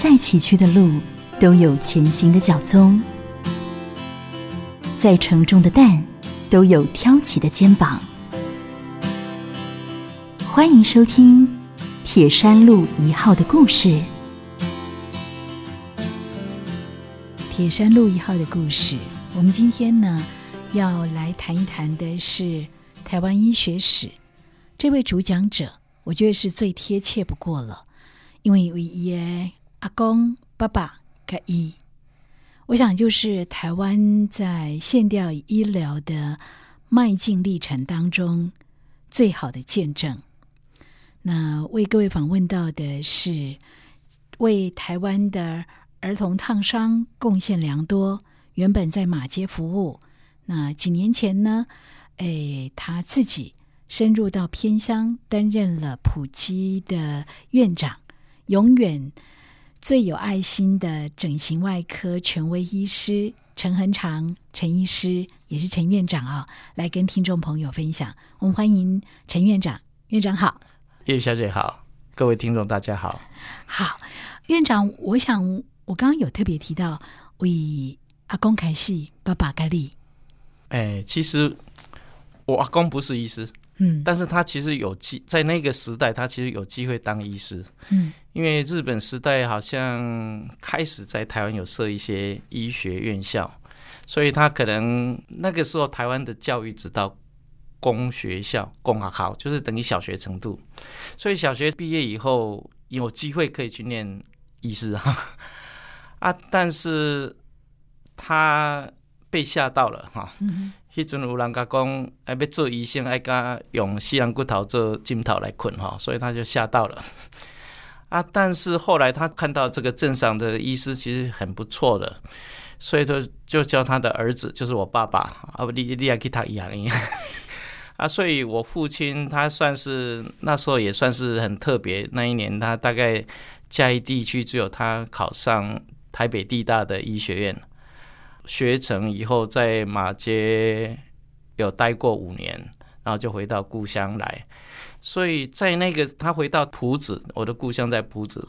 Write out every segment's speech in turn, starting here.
再崎岖的路都有前行的脚踪，再沉重的担都有挑起的肩膀。欢迎收听《铁山路一号》的故事。铁山路一号的故事，我们今天呢要来谈一谈的是台湾医学史。这位主讲者，我觉得是最贴切不过了，因为为伊的阿公、爸爸跟医，我想就是台湾在现代医疗的迈进历程当中最好的见证。那为各位访问到的是为台湾的。儿童烫伤贡献良多，原本在马街服务。那几年前呢？哎，他自己深入到偏乡，担任了普基的院长，永远最有爱心的整形外科权威医师陈恒长陈医师，也是陈院长啊，来跟听众朋友分享。我们欢迎陈院长，院长好，叶小姐好，各位听众大家好。好，院长，我想。我刚刚有特别提到为阿公开戏，爸爸盖利。哎，其实我阿公不是医师，嗯，但是他其实有机在那个时代，他其实有机会当医师，嗯，因为日本时代好像开始在台湾有设一些医学院校，所以他可能那个时候台湾的教育只到公学校、公学校，就是等于小学程度，所以小学毕业以后有机会可以去念医师啊。啊！但是他被吓到了哈。迄阵有人甲讲，要做医生，爱甲用西洋骨头做枕头来困哈，所以他就吓到了。啊！但是后来他看到这个镇上的医师其实很不错的，所以就就叫他的儿子，就是我爸爸啊，不，你你也给他养啊。所以我父亲他算是那时候也算是很特别。那一年他大概嘉义地区只有他考上。台北地大的医学院学成以后，在马街有待过五年，然后就回到故乡来。所以在那个他回到埔子，我的故乡在埔子，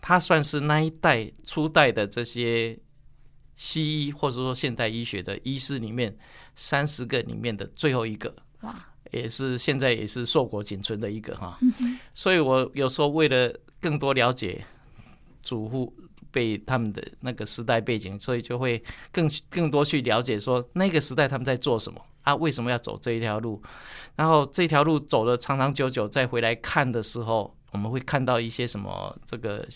他算是那一代初代的这些西医或者说现代医学的医师里面三十个里面的最后一个。哇！也是现在也是硕果仅存的一个哈。所以我有时候为了更多了解祖父。被他们的那个时代背景，所以就会更更多去了解说那个时代他们在做什么啊？为什么要走这一条路？然后这条路走了长长久久，再回来看的时候，我们会看到一些什么这个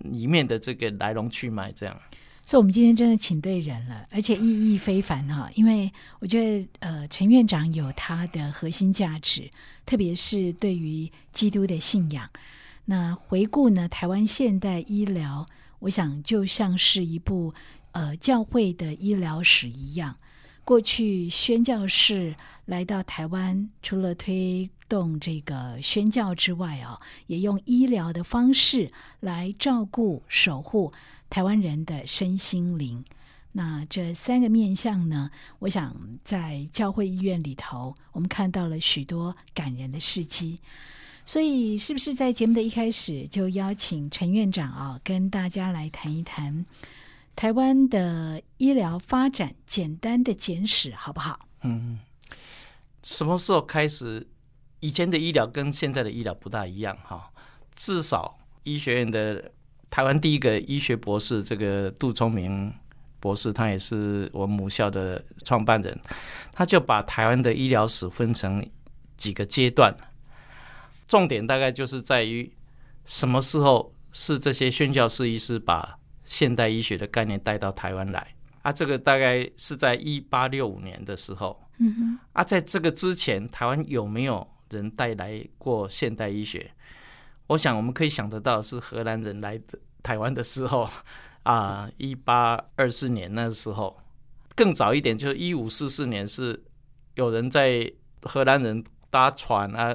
里面的这个来龙去脉。这样，所以我们今天真的请对人了，而且意义非凡哈。因为我觉得呃，陈院长有他的核心价值，特别是对于基督的信仰。那回顾呢，台湾现代医疗。我想，就像是一部呃教会的医疗史一样。过去宣教士来到台湾，除了推动这个宣教之外啊，也用医疗的方式来照顾、守护台湾人的身心灵。那这三个面向呢，我想在教会医院里头，我们看到了许多感人的事迹。所以，是不是在节目的一开始就邀请陈院长啊，跟大家来谈一谈台湾的医疗发展简单的简史，好不好？嗯，什么时候开始？以前的医疗跟现在的医疗不大一样哈。至少医学院的台湾第一个医学博士，这个杜聪明博士，他也是我母校的创办人，他就把台湾的医疗史分成几个阶段。重点大概就是在于什么时候是这些宣教士医师把现代医学的概念带到台湾来啊？这个大概是在一八六五年的时候。嗯哼。啊，在这个之前，台湾有没有人带来过现代医学？我想我们可以想得到是荷兰人来的台湾的时候 啊，一八二四年那时候。更早一点，就是一五四四年，是有人在荷兰人搭船啊。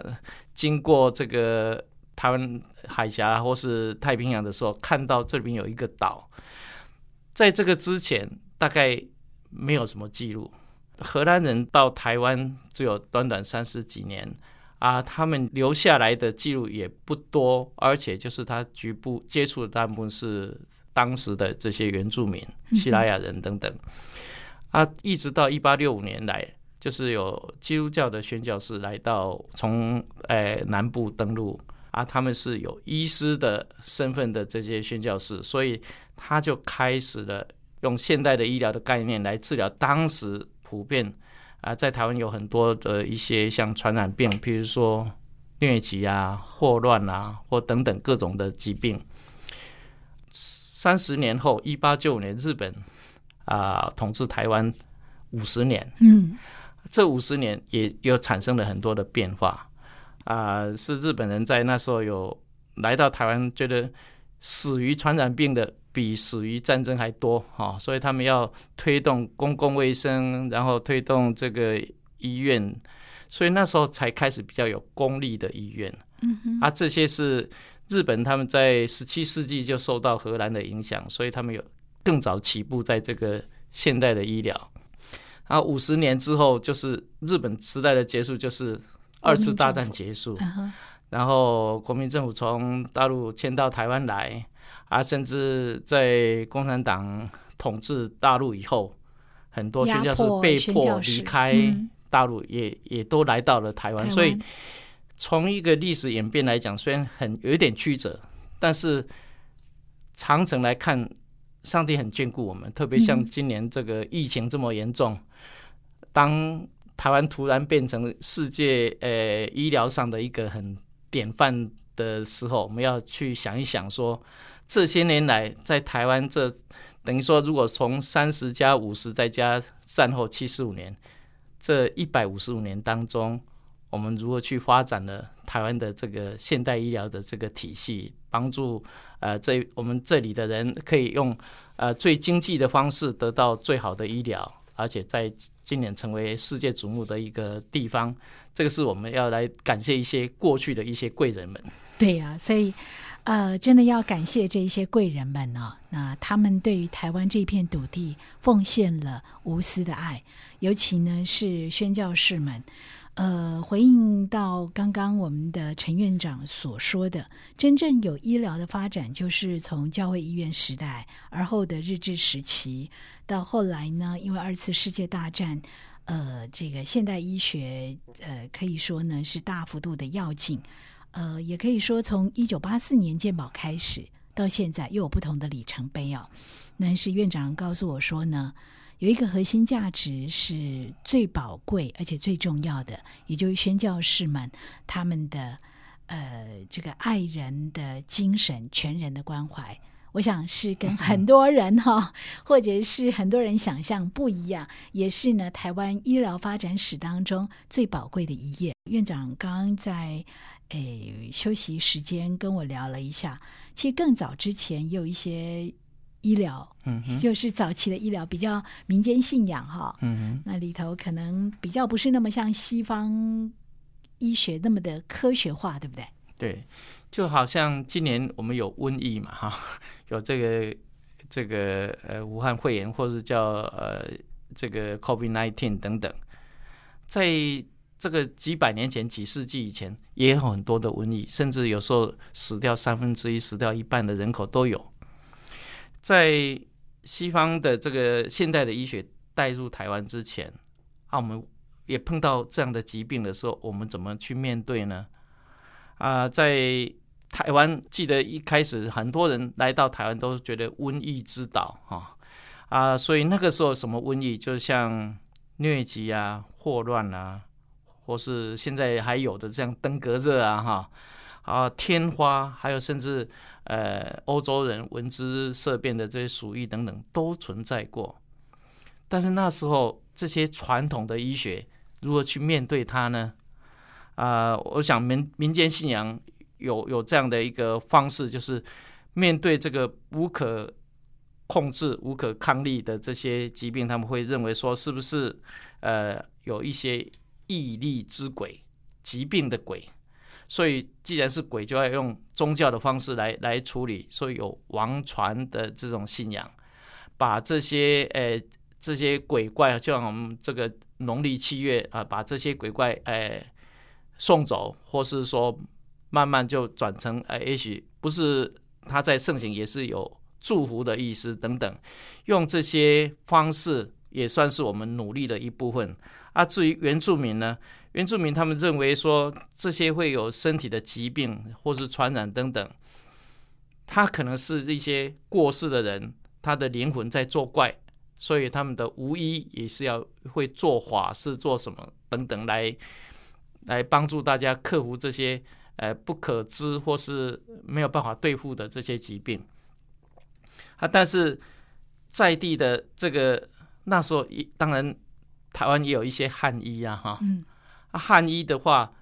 经过这个台湾海峡或是太平洋的时候，看到这边有一个岛，在这个之前大概没有什么记录。荷兰人到台湾只有短短三十几年啊，他们留下来的记录也不多，而且就是他局部接触的大部分是当时的这些原住民、西拉雅人等等。啊，一直到一八六五年来，就是有基督教的宣教士来到从诶南部登陆啊，他们是有医师的身份的这些宣教士，所以他就开始了用现代的医疗的概念来治疗当时普遍啊，在台湾有很多的一些像传染病，譬如说疟疾啊、霍乱啊，或等等各种的疾病。三十年后，一八九五年，日本。啊，统治台湾五十年，嗯，这五十年也有产生了很多的变化啊。是日本人在那时候有来到台湾，觉得死于传染病的比死于战争还多哈，所以他们要推动公共卫生，然后推动这个医院，所以那时候才开始比较有公立的医院。嗯哼，啊，这些是日本他们在十七世纪就受到荷兰的影响，所以他们有。更早起步在这个现代的医疗，然后五十年之后就是日本时代的结束，就是二次大战结束，然后国民政府从大陆迁到台湾来，啊，甚至在共产党统治大陆以后，很多宣教士被迫离开大陆，也也都来到了台湾，所以从一个历史演变来讲，虽然很有一点曲折，但是长城来看。上帝很眷顾我们，特别像今年这个疫情这么严重，当台湾突然变成世界呃医疗上的一个很典范的时候，我们要去想一想，说这些年来在台湾这等于说，如果从三十加五十再加战后七十五年，这一百五十五年当中，我们如何去发展了台湾的这个现代医疗的这个体系，帮助。呃，这我们这里的人可以用呃最经济的方式得到最好的医疗，而且在今年成为世界瞩目的一个地方，这个是我们要来感谢一些过去的一些贵人们。对呀，所以呃，真的要感谢这一些贵人们呢，那他们对于台湾这片土地奉献了无私的爱，尤其呢是宣教士们。呃，回应到刚刚我们的陈院长所说的，真正有医疗的发展，就是从教会医院时代而后的日治时期，到后来呢，因为二次世界大战，呃，这个现代医学，呃，可以说呢是大幅度的要进，呃，也可以说从一九八四年健保开始到现在又有不同的里程碑哦。那是院长告诉我说呢。有一个核心价值是最宝贵而且最重要的，也就是宣教士们他们的呃这个爱人的精神、全人的关怀。我想是跟很 多人哈，或者是很多人想象不一样，也是呢台湾医疗发展史当中最宝贵的一页。院长刚刚在诶休息时间跟我聊了一下，其实更早之前也有一些。医疗，嗯，就是早期的医疗比较民间信仰哈，嗯哼，那里头可能比较不是那么像西方医学那么的科学化，对不对？对，就好像今年我们有瘟疫嘛，哈，有这个这个呃武汉肺炎，或是叫呃这个 COVID nineteen 等等，在这个几百年前、几世纪以前，也有很多的瘟疫，甚至有时候死掉三分之一、死掉一半的人口都有。在西方的这个现代的医学带入台湾之前，啊，我们也碰到这样的疾病的时候，我们怎么去面对呢？啊，在台湾，记得一开始很多人来到台湾都觉得瘟疫之岛，哈啊，所以那个时候什么瘟疫，就像疟疾啊、霍乱啊，或是现在还有的这样登革热啊，哈啊天花，还有甚至。呃，欧洲人闻之色变的这些鼠疫等等都存在过，但是那时候这些传统的医学如何去面对它呢？啊，我想民民间信仰有有这样的一个方式，就是面对这个无可控制、无可抗力的这些疾病，他们会认为说，是不是呃有一些异力之鬼、疾病的鬼？所以，既然是鬼，就要用宗教的方式来来处理。所以有王传的这种信仰，把这些呃这些鬼怪，就像我们这个农历七月啊，把这些鬼怪呃送走，或是说慢慢就转成哎，也许不是他在盛行，也是有祝福的意思等等，用这些方式也算是我们努力的一部分。啊，至于原住民呢，原住民他们认为说这些会有身体的疾病或是传染等等，他可能是一些过世的人，他的灵魂在作怪。所以他们的巫医也是要会做法事、做什么等等来来帮助大家克服这些呃不可知或是没有办法对付的这些疾病啊。但是在地的这个那时候，一当然台湾也有一些汉医啊，哈，嗯，啊汉医的话。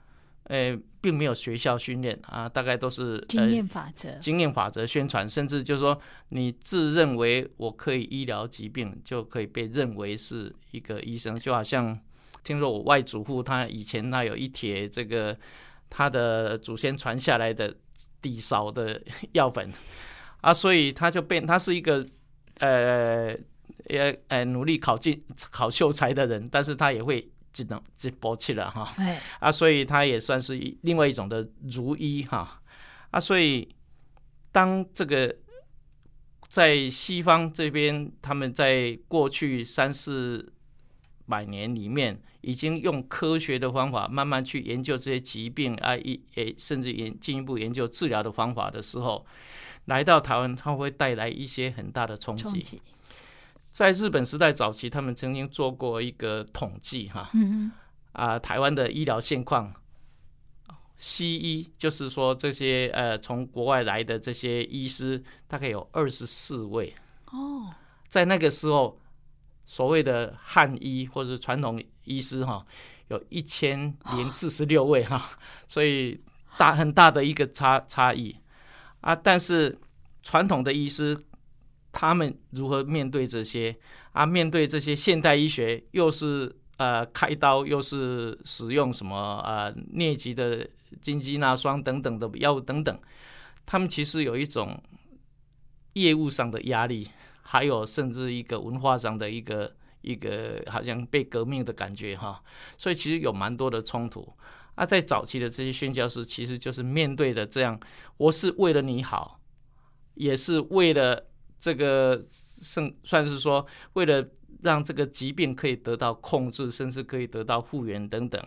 诶，并没有学校训练啊，大概都是经验法则、经验法则宣传，甚至就是说，你自认为我可以医疗疾病，就可以被认为是一个医生。就好像听说我外祖父他以前他有一帖这个他的祖先传下来的底少的药粉啊，所以他就变他是一个呃也呃努力考进 考秀才的人，但是他也会。只能直播去了哈，啊，所以他也算是一另外一种的如一哈，啊，所以当这个在西方这边，他们在过去三四百年里面，已经用科学的方法慢慢去研究这些疾病啊，一诶，甚至研进一步研究治疗的方法的时候，来到台湾，它会带来一些很大的冲击。在日本时代早期，他们曾经做过一个统计，哈，啊，台湾的医疗现况，西医就是说这些呃从国外来的这些医师，大概有二十四位。哦，在那个时候，所谓的汉医或者传统医师哈，有一千零四十六位哈，所以大很大的一个差差异。啊，但是传统的医师。他们如何面对这些啊？面对这些现代医学，又是呃开刀，又是使用什么呃疟疾的金鸡纳霜等等的药物等等，他们其实有一种业务上的压力，还有甚至一个文化上的一个一个好像被革命的感觉哈。所以其实有蛮多的冲突啊。在早期的这些宣教士，其实就是面对着这样，我是为了你好，也是为了。这个算算是说，为了让这个疾病可以得到控制，甚至可以得到复原等等，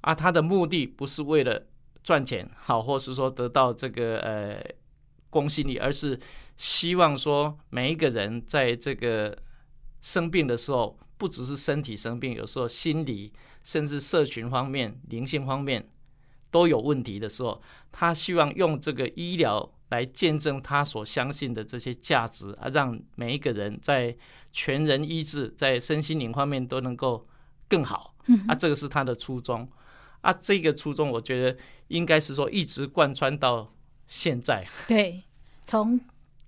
啊，他的目的不是为了赚钱，好，或是说得到这个呃公信力，而是希望说每一个人在这个生病的时候，不只是身体生病，有时候心理甚至社群方面、灵性方面都有问题的时候，他希望用这个医疗。来见证他所相信的这些价值啊，让每一个人在全人医治、在身心灵方面都能够更好啊，这个是他的初衷啊。这个初衷，我觉得应该是说一直贯穿到现在。对，从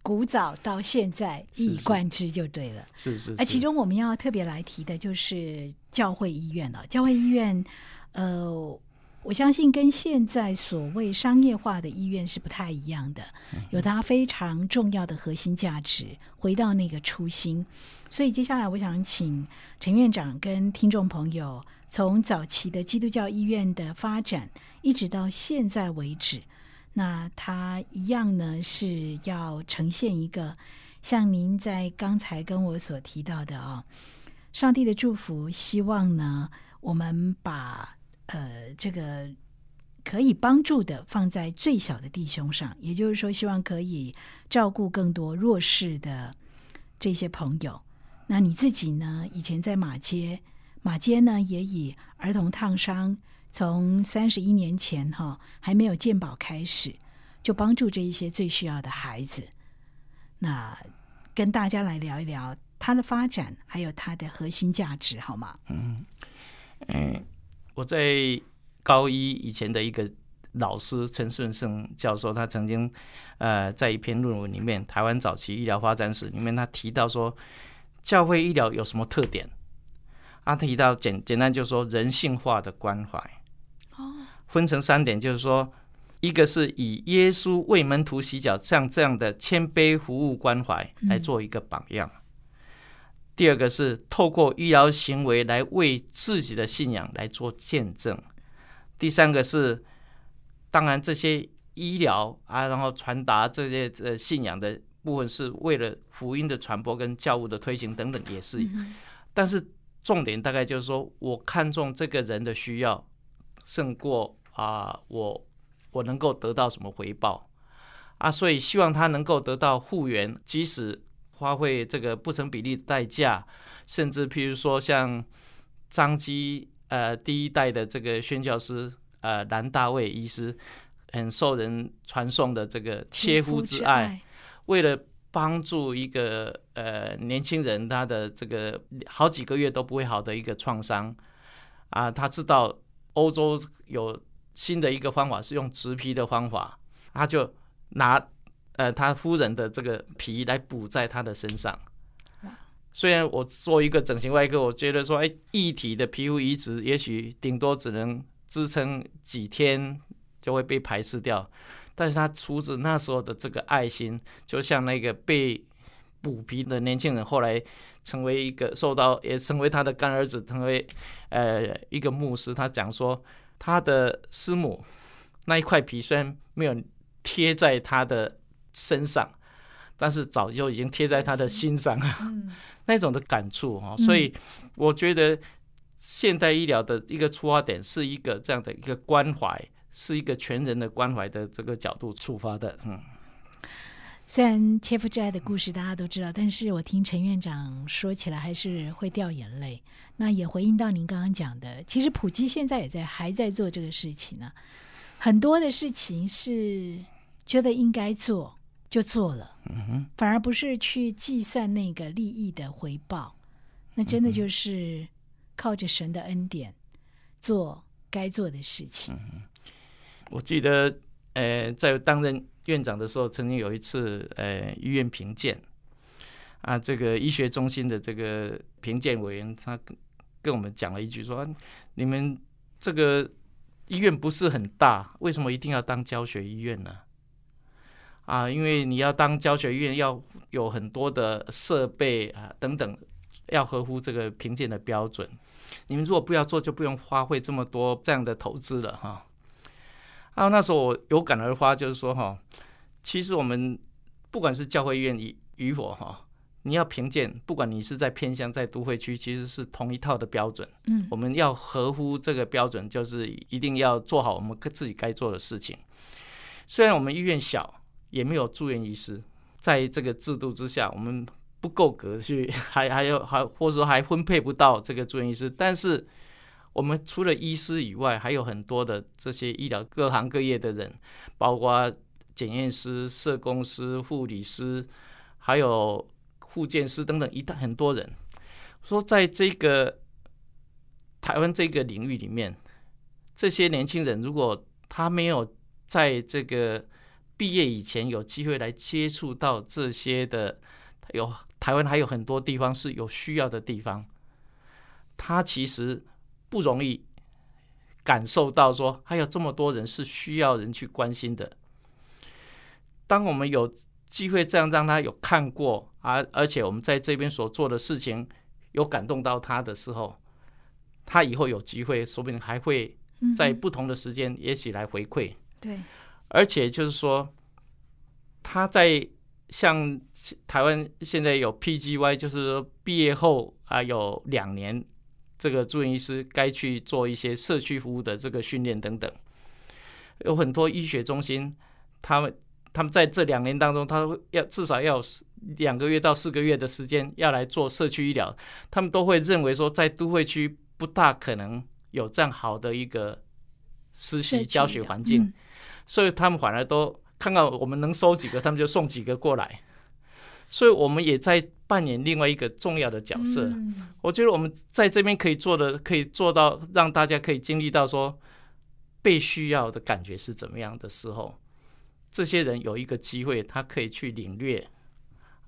古早到现在一以贯之就对了。是是。而其中我们要特别来提的就是教会医院了。教会医院，呃。我相信跟现在所谓商业化的医院是不太一样的，有它非常重要的核心价值，回到那个初心。所以接下来我想请陈院长跟听众朋友，从早期的基督教医院的发展，一直到现在为止，那它一样呢是要呈现一个像您在刚才跟我所提到的啊，上帝的祝福，希望呢我们把。呃，这个可以帮助的放在最小的弟兄上，也就是说，希望可以照顾更多弱势的这些朋友。那你自己呢？以前在马街，马街呢也以儿童烫伤，从三十一年前哈还没有健保开始，就帮助这一些最需要的孩子。那跟大家来聊一聊它的发展，还有它的核心价值，好吗？嗯嗯。我在高一以前的一个老师陈顺生教授，他曾经呃在一篇论文里面《台湾早期医疗发展史》里面，他提到说，教会医疗有什么特点？他提到简简单就是说人性化的关怀，哦，分成三点，就是说，一个是以耶稣为门徒洗脚，像这样的谦卑服务关怀来做一个榜样。第二个是透过医疗行为来为自己的信仰来做见证。第三个是，当然这些医疗啊，然后传达这些呃信仰的部分，是为了福音的传播跟教务的推行等等，也是。但是重点大概就是说，我看重这个人的需要，胜过啊我我能够得到什么回报啊，所以希望他能够得到复原，即使花费这个不成比例的代价，甚至譬如说像张基呃第一代的这个宣教师呃兰大卫医师，很受人传颂的这个切肤之爱，为了。帮助一个呃年轻人，他的这个好几个月都不会好的一个创伤啊，他知道欧洲有新的一个方法是用植皮的方法，他就拿呃他夫人的这个皮来补在他的身上。虽然我做一个整形外科，我觉得说，哎，异体的皮肤移植也许顶多只能支撑几天就会被排斥掉。但是他出自那时候的这个爱心，就像那个被补皮的年轻人，后来成为一个受到，也成为他的干儿子，成为呃一个牧师。他讲说，他的师母那一块皮虽然没有贴在他的身上，但是早就已经贴在他的心上了。那种的感触哈，所以我觉得现代医疗的一个出发点是一个这样的一个关怀。是一个全人的关怀的这个角度出发的，嗯。虽然切肤之爱的故事大家都知道，但是我听陈院长说起来还是会掉眼泪。那也回应到您刚刚讲的，其实普基现在也在还在做这个事情呢。很多的事情是觉得应该做就做了，反而不是去计算那个利益的回报。那真的就是靠着神的恩典做该做的事情。我记得，呃，在担任院长的时候，曾经有一次，呃，医院评鉴，啊，这个医学中心的这个评鉴委员，他跟跟我们讲了一句，说，你们这个医院不是很大，为什么一定要当教学医院呢？啊，因为你要当教学医院，要有很多的设备啊等等，要合乎这个评鉴的标准。你们如果不要做，就不用花费这么多这样的投资了，哈。啊，那时候我有感而发，就是说哈，其实我们不管是教会医院与与否哈，你要评鉴，不管你是在偏乡在都会区，其实是同一套的标准。嗯，我们要合乎这个标准，就是一定要做好我们自己该做的事情。虽然我们医院小，也没有住院医师，在这个制度之下，我们不够格去，还还有还或者说还分配不到这个住院医师，但是。我们除了医师以外，还有很多的这些医疗各行各业的人，包括检验师、社工师、护理师，还有护健师等等一大很多人。说在这个台湾这个领域里面，这些年轻人如果他没有在这个毕业以前有机会来接触到这些的，有台湾还有很多地方是有需要的地方，他其实。不容易感受到说还有这么多人是需要人去关心的。当我们有机会这样让他有看过，而而且我们在这边所做的事情有感动到他的时候，他以后有机会，说不定还会在不同的时间也许来回馈。对，而且就是说他在像台湾现在有 PGY，就是毕业后啊有两年。这个住院医师该去做一些社区服务的这个训练等等，有很多医学中心，他们他们在这两年当中，他要至少要两个月到四个月的时间要来做社区医疗，他们都会认为说，在都会区不大可能有这样好的一个实习教学环境，所以他们反而都看看我们能收几个，他们就送几个过来。所以我们也在扮演另外一个重要的角色。我觉得我们在这边可以做的，可以做到让大家可以经历到说被需要的感觉是怎么样的时候，这些人有一个机会，他可以去领略。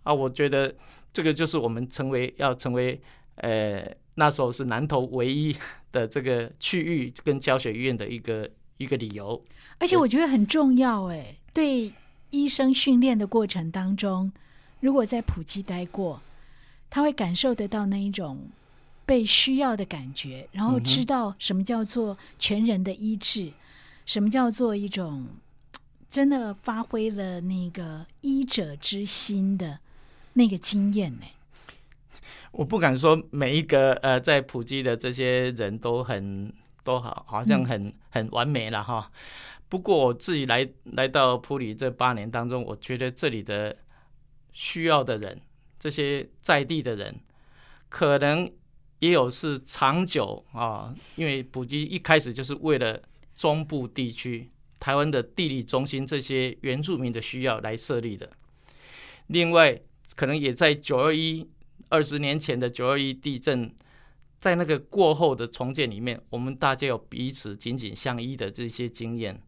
啊，我觉得这个就是我们成为要成为呃那时候是南投唯一的这个区域跟教学医院的一个一个理由。而且我觉得很重要，哎，对医生训练的过程当中。如果在普吉待过，他会感受得到那一种被需要的感觉，然后知道什么叫做全人的医治，什么叫做一种真的发挥了那个医者之心的那个经验呢？我不敢说每一个呃在普吉的这些人都很都好，好像很很完美了哈。不过我自己来来到普里这八年当中，我觉得这里的需要的人，这些在地的人，可能也有是长久啊，因为普吉一开始就是为了中部地区台湾的地理中心这些原住民的需要来设立的。另外，可能也在九二一二十年前的九二一地震，在那个过后的重建里面，我们大家有彼此紧紧相依的这些经验。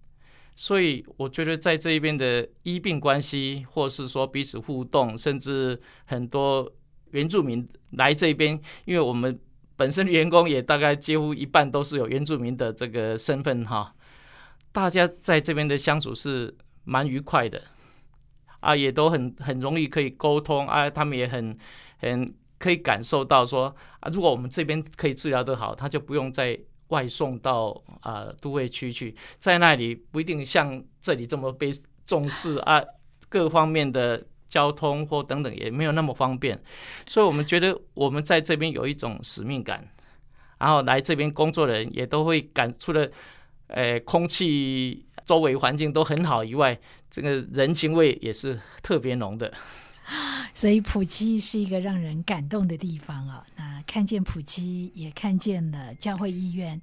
所以我觉得在这一边的医病关系，或是说彼此互动，甚至很多原住民来这边，因为我们本身员工也大概几乎一半都是有原住民的这个身份哈，大家在这边的相处是蛮愉快的，啊，也都很很容易可以沟通啊，他们也很很可以感受到说啊，如果我们这边可以治疗得好，他就不用再。外送到啊都会区去，在那里不一定像这里这么被重视啊，各方面的交通或等等也没有那么方便，所以我们觉得我们在这边有一种使命感，然后来这边工作的人也都会感，除了呃空气周围环境都很好以外，这个人情味也是特别浓的。所以普基是一个让人感动的地方啊！那看见普基，也看见了教会医院，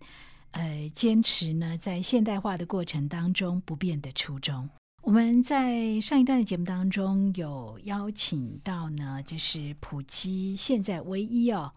呃，坚持呢在现代化的过程当中不变的初衷。我们在上一段的节目当中有邀请到呢，就是普基现在唯一哦。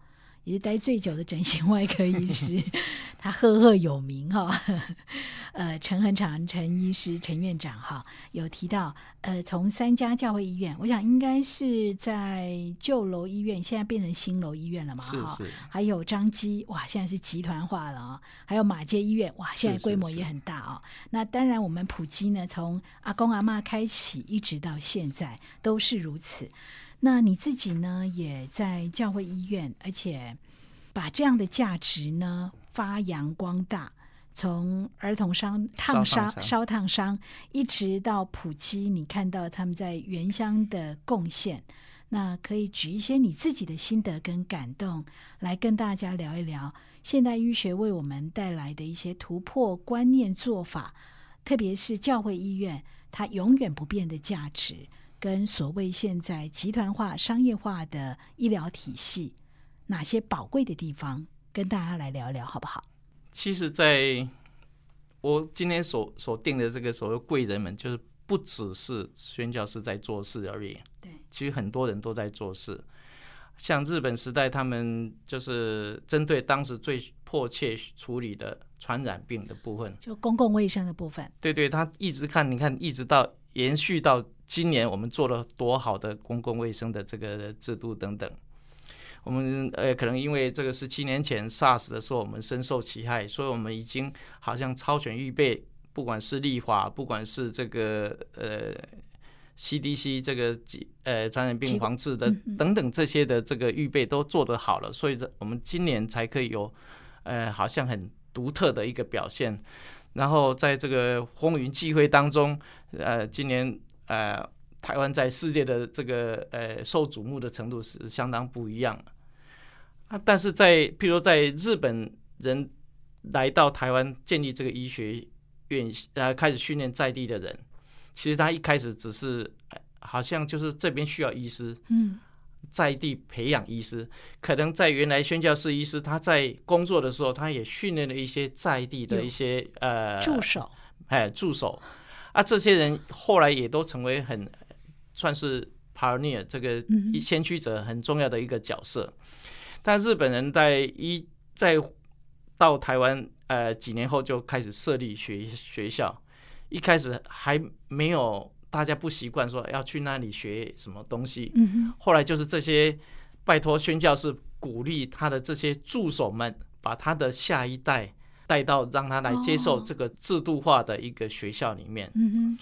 也是待最久的整形外科医师，他赫赫有名哈。呃，陈恒长陈医师陈院长哈，有提到呃，从三家教会医院，我想应该是在旧楼医院，现在变成新楼医院了嘛哈。还有张基哇，现在是集团化了啊。还有马街医院哇，现在规模也很大哦。那当然，我们普基呢，从阿公阿妈开启，一直到现在都是如此。那你自己呢，也在教会医院，而且把这样的价值呢发扬光大，从儿童伤烫伤、烧烫伤，一直到普及，你看到他们在原乡的贡献。那可以举一些你自己的心得跟感动，来跟大家聊一聊现代医学为我们带来的一些突破观念做法，特别是教会医院它永远不变的价值。跟所谓现在集团化、商业化的医疗体系，哪些宝贵的地方，跟大家来聊聊，好不好？其实，在我今天所所定的这个所谓贵人们，就是不只是宣教师在做事而已。对，其实很多人都在做事。像日本时代，他们就是针对当时最迫切处理的传染病的部分，就公共卫生的部分。对对，他一直看，你看，一直到延续到。今年我们做了多好的公共卫生的这个制度等等，我们呃可能因为这个是七年前 SARS 的时候我们深受其害，所以我们已经好像超前预备，不管是立法，不管是这个呃 CDC 这个呃传染病防治的等等这些的这个预备都做得好了，所以这我们今年才可以有呃好像很独特的一个表现，然后在这个风云际会当中，呃今年。呃，台湾在世界的这个呃受瞩目的程度是相当不一样的啊。但是在譬如在日本人来到台湾建立这个医学院，呃，开始训练在地的人，其实他一开始只是好像就是这边需要医师，嗯，在地培养医师，可能在原来宣教士医师他在工作的时候，他也训练了一些在地的一些呃助手，哎，助手。啊，这些人后来也都成为很算是 pioneer 这个先驱者很重要的一个角色。但日本人在一在到台湾呃几年后就开始设立学学校，一开始还没有大家不习惯说要去那里学什么东西。后来就是这些拜托宣教士鼓励他的这些助手们，把他的下一代。带到让他来接受这个制度化的一个学校里面，嗯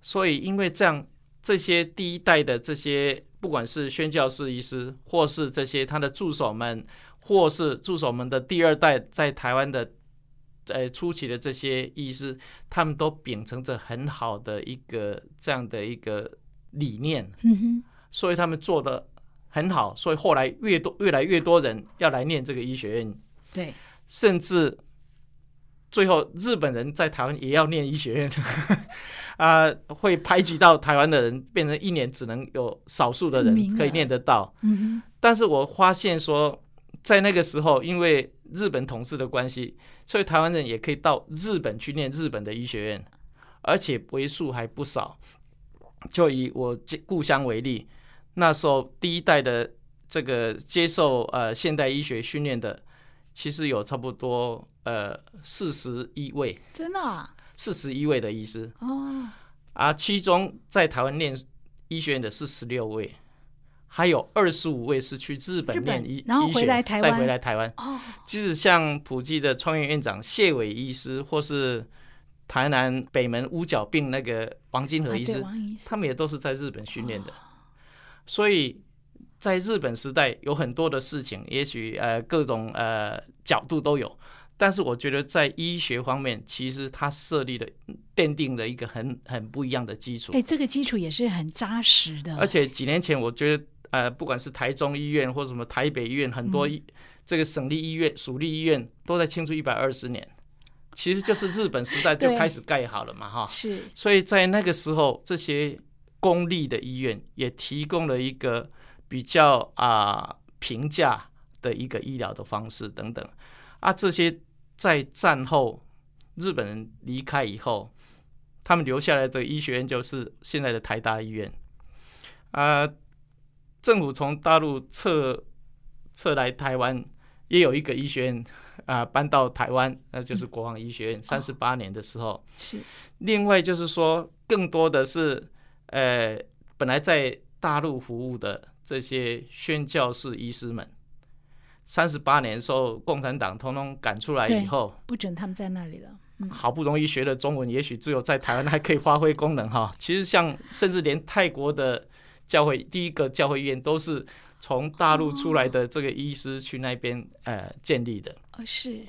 所以因为这样，这些第一代的这些不管是宣教士医师，或是这些他的助手们，或是助手们的第二代在台湾的，呃初期的这些医师，他们都秉承着很好的一个这样的一个理念，嗯哼，所以他们做的很好，所以后来越多越来越多人要来念这个医学院，对，甚至最后日本人在台湾也要念医学院，啊，会排挤到台湾的人，变成一年只能有少数的人可以念得到，嗯哼，但是我发现说。在那个时候，因为日本统治的关系，所以台湾人也可以到日本去念日本的医学院，而且为数还不少。就以我故乡为例，那时候第一代的这个接受呃现代医学训练的，其实有差不多呃四十一位，真的，四十一位的医师哦，啊，其中在台湾念医学院的是十六位。还有二十五位是去日本念医，然后回来台湾，再回来台湾。哦，即使像普济的创业院长谢伟医师，或是台南北门乌角病那个王金和医师，他们也都是在日本训练的。所以在日本时代有很多的事情，也许呃各种呃角度都有，但是我觉得在医学方面，其实它设立了奠定了一个很很不一样的基础。哎，这个基础也是很扎实的。而且几年前，我觉得。呃，不管是台中医院或什么台北医院，很多医这个省立医院、属立医院都在庆祝一百二十年，其实就是日本时代就 开始盖好了嘛，哈。是。所以在那个时候，这些公立的医院也提供了一个比较啊平价的一个医疗的方式等等。啊，这些在战后日本人离开以后，他们留下来的医学院就是现在的台大医院，啊。政府从大陆撤撤来台湾，也有一个医学院啊搬到台湾，那就是国防医学院。三十八年的时候，是另外就是说，更多的是呃，本来在大陆服务的这些宣教士医师们，三十八年受共产党通通赶出来以后，不准他们在那里了。好不容易学了中文，也许只有在台湾还可以发挥功能哈。其实像甚至连泰国的。教会第一个教会医院都是从大陆出来的这个医师去那边呃建立的，哦是，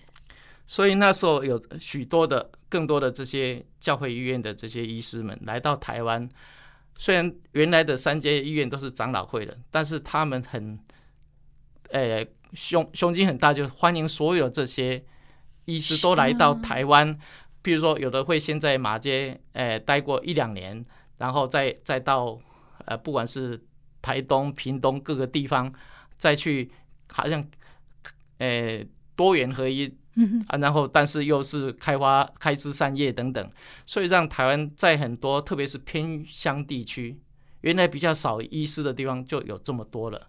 所以那时候有许多的更多的这些教会医院的这些医师们来到台湾，虽然原来的三间医院都是长老会的，但是他们很，呃胸胸襟很大，就欢迎所有这些医师都来到台湾，比如说有的会先在马街呃待过一两年，然后再再到。呃，不管是台东、屏东各个地方，再去好像，呃，多元合一，啊，然后但是又是开花、开枝散叶等等，所以让台湾在很多特别是偏乡地区，原来比较少医师的地方就有这么多了。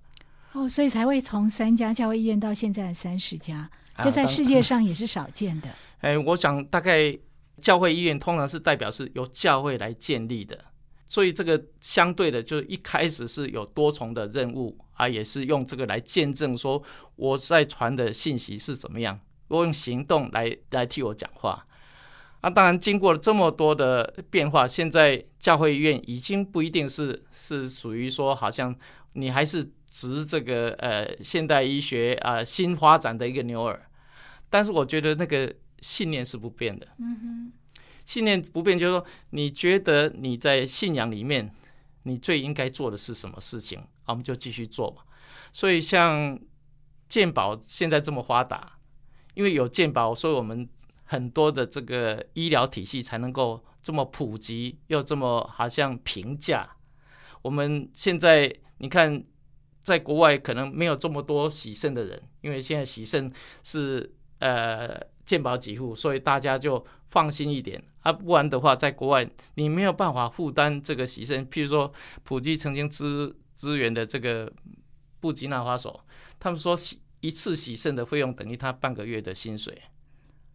哦，所以才会从三家教会医院到现在三十家，这在世界上也是少见的。哎，我想大概教会医院通常是代表是由教会来建立的。所以这个相对的，就一开始是有多重的任务啊，也是用这个来见证说我在传的信息是怎么样，我用行动来来替我讲话。啊，当然经过了这么多的变化，现在教会医院已经不一定是是属于说好像你还是值这个呃现代医学啊新发展的一个牛耳，但是我觉得那个信念是不变的。嗯哼。信念不变，就是说，你觉得你在信仰里面，你最应该做的是什么事情？我们就继续做嘛。所以，像健保现在这么发达，因为有健保，所以我们很多的这个医疗体系才能够这么普及，又这么好像平价。我们现在你看，在国外可能没有这么多洗肾的人，因为现在洗肾是呃健保给付，所以大家就。放心一点啊，不然的话，在国外你没有办法负担这个洗肾。譬如说，普及曾经支支援的这个布吉纳法索，他们说洗一次洗肾的费用等于他半个月的薪水。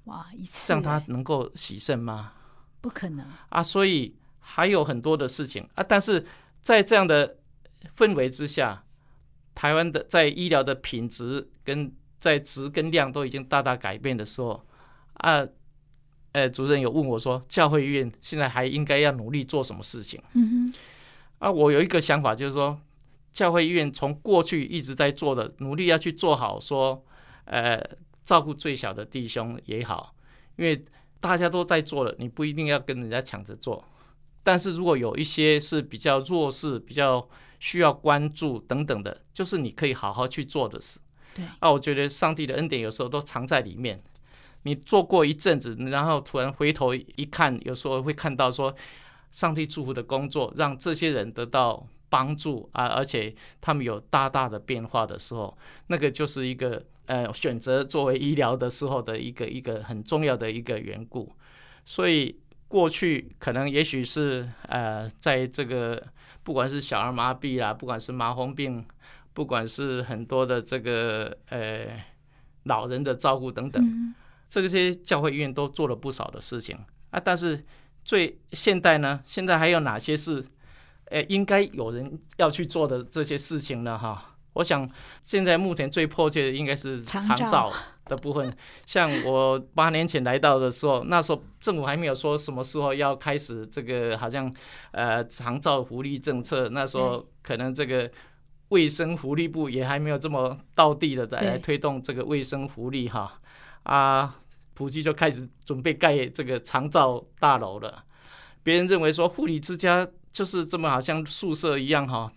哇，一次这样他能够洗肾吗？不可能啊！所以还有很多的事情啊。但是在这样的氛围之下，台湾的在医疗的品质跟在质跟量都已经大大改变的时候啊。呃，主任有问我说，教会医院现在还应该要努力做什么事情？嗯哼，啊，我有一个想法，就是说，教会医院从过去一直在做的努力，要去做好说，呃照顾最小的弟兄也好，因为大家都在做了，你不一定要跟人家抢着做。但是如果有一些是比较弱势、比较需要关注等等的，就是你可以好好去做的事。对啊，我觉得上帝的恩典有时候都藏在里面。你做过一阵子，然后突然回头一看，有时候会看到说，上帝祝福的工作让这些人得到帮助啊，而且他们有大大的变化的时候，那个就是一个呃选择作为医疗的时候的一个一个很重要的一个缘故。所以过去可能也许是呃在这个不管是小儿麻痹啊，不管是麻风病，不管是很多的这个呃老人的照顾等等。这些教会医院都做了不少的事情啊，但是最现代呢，现在还有哪些是，诶，应该有人要去做的这些事情呢？哈，我想现在目前最迫切的应该是长照的部分。像我八年前来到的时候，那时候政府还没有说什么时候要开始这个，好像呃长照福利政策，那时候可能这个卫生福利部也还没有这么到地的在来推动这个卫生福利哈。啊，普及就开始准备盖这个长照大楼了。别人认为说护理之家就是这么好像宿舍一样哈，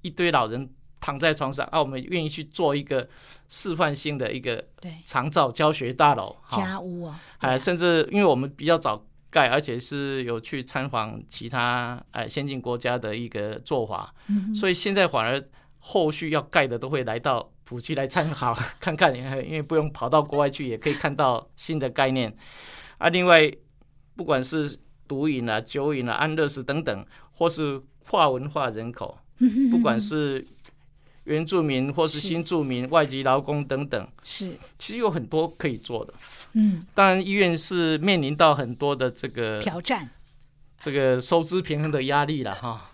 一堆老人躺在床上啊，我们愿意去做一个示范性的一个长照教学大楼家屋啊，哎，甚至因为我们比较早盖，而且是有去参访其他哎先进国家的一个做法，所以现在反而后续要盖的都会来到。普及来参考 看看，因为不用跑到国外去，也可以看到新的概念啊。另外，不管是毒瘾啊、酒瘾啊、安乐死等等，或是跨文化人口，不管是原住民或是新住民、外籍劳工等等，是其实有很多可以做的。嗯，当然医院是面临到很多的这个挑战，这个收支平衡的压力了哈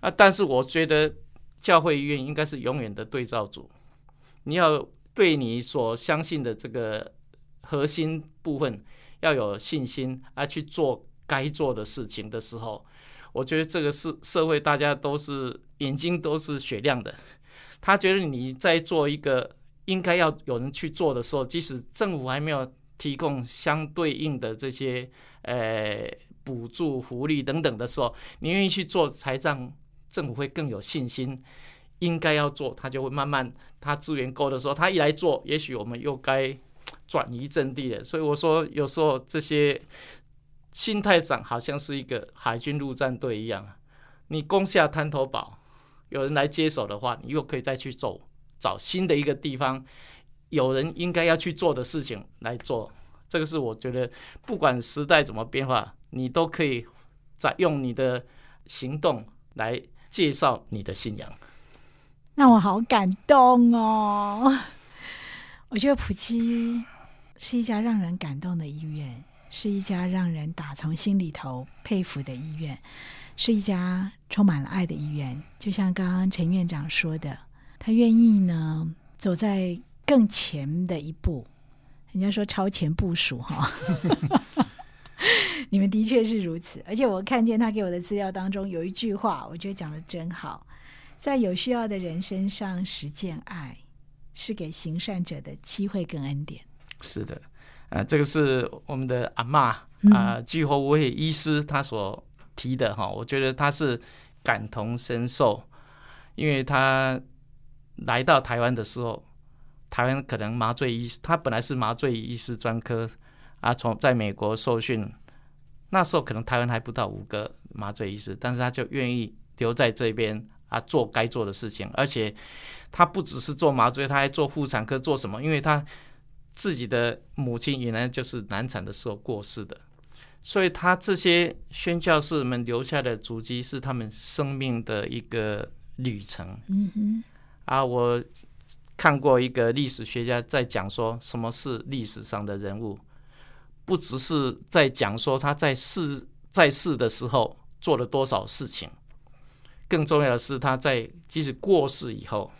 啊。但是我觉得教会医院应该是永远的对照组。你要对你所相信的这个核心部分要有信心，而去做该做的事情的时候，我觉得这个是社会大家都是眼睛都是雪亮的。他觉得你在做一个应该要有人去做的时候，即使政府还没有提供相对应的这些呃补助、福利等等的时候，你愿意去做，才让政府会更有信心。应该要做，他就会慢慢，他资源够的时候，他一来做，也许我们又该转移阵地了。所以我说，有时候这些心态上好像是一个海军陆战队一样，你攻下滩头堡，有人来接手的话，你又可以再去走，找新的一个地方，有人应该要去做的事情来做。这个是我觉得，不管时代怎么变化，你都可以在用你的行动来介绍你的信仰。让我好感动哦！我觉得普基是一家让人感动的医院，是一家让人打从心里头佩服的医院，是一家充满了爱的医院。就像刚刚陈院长说的，他愿意呢走在更前的一步，人家说超前部署哈。你们的确是如此，而且我看见他给我的资料当中有一句话，我觉得讲的真好。在有需要的人身上实践爱，是给行善者的机会跟恩典。是的，呃，这个是我们的阿妈啊，季后卫医师他所提的哈，我觉得他是感同身受，因为他来到台湾的时候，台湾可能麻醉医，他本来是麻醉医师专科啊，从在美国受训，那时候可能台湾还不到五个麻醉医师，但是他就愿意留在这边。啊，做该做的事情，而且他不只是做麻醉，他还做妇产科，做什么？因为他自己的母亲原来就是难产的时候过世的，所以他这些宣教士们留下的足迹是他们生命的一个旅程。嗯哼。啊，我看过一个历史学家在讲说，什么是历史上的人物，不只是在讲说他在世在世的时候做了多少事情。更重要的是，他在即使过世以后，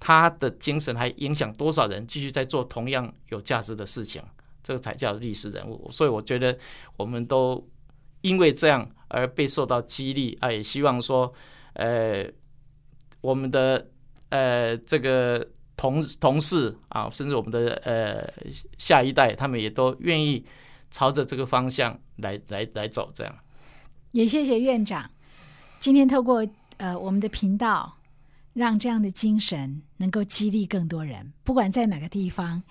他的精神还影响多少人继续在做同样有价值的事情，这个才叫历史人物。所以我觉得，我们都因为这样而被受到激励啊，也希望说，呃，我们的呃这个同同事啊，甚至我们的呃下一代，他们也都愿意朝着这个方向来来来走。这样，也谢谢院长今天透过呃我们的频道，让这样的精神能够激励更多人，不管在哪个地方，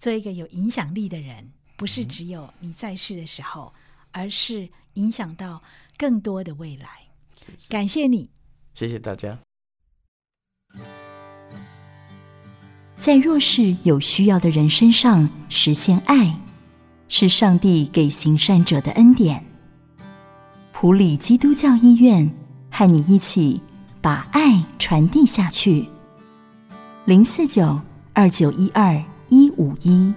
做一个有影响力的人，不是只有你在世的时候，而是影响到更多的未来。感谢你，谢谢大家。在弱势有需要的人身上实现爱，是上帝给行善者的恩典。普里基督教医院和你一起把爱传递下去。零四九二九一二一五一。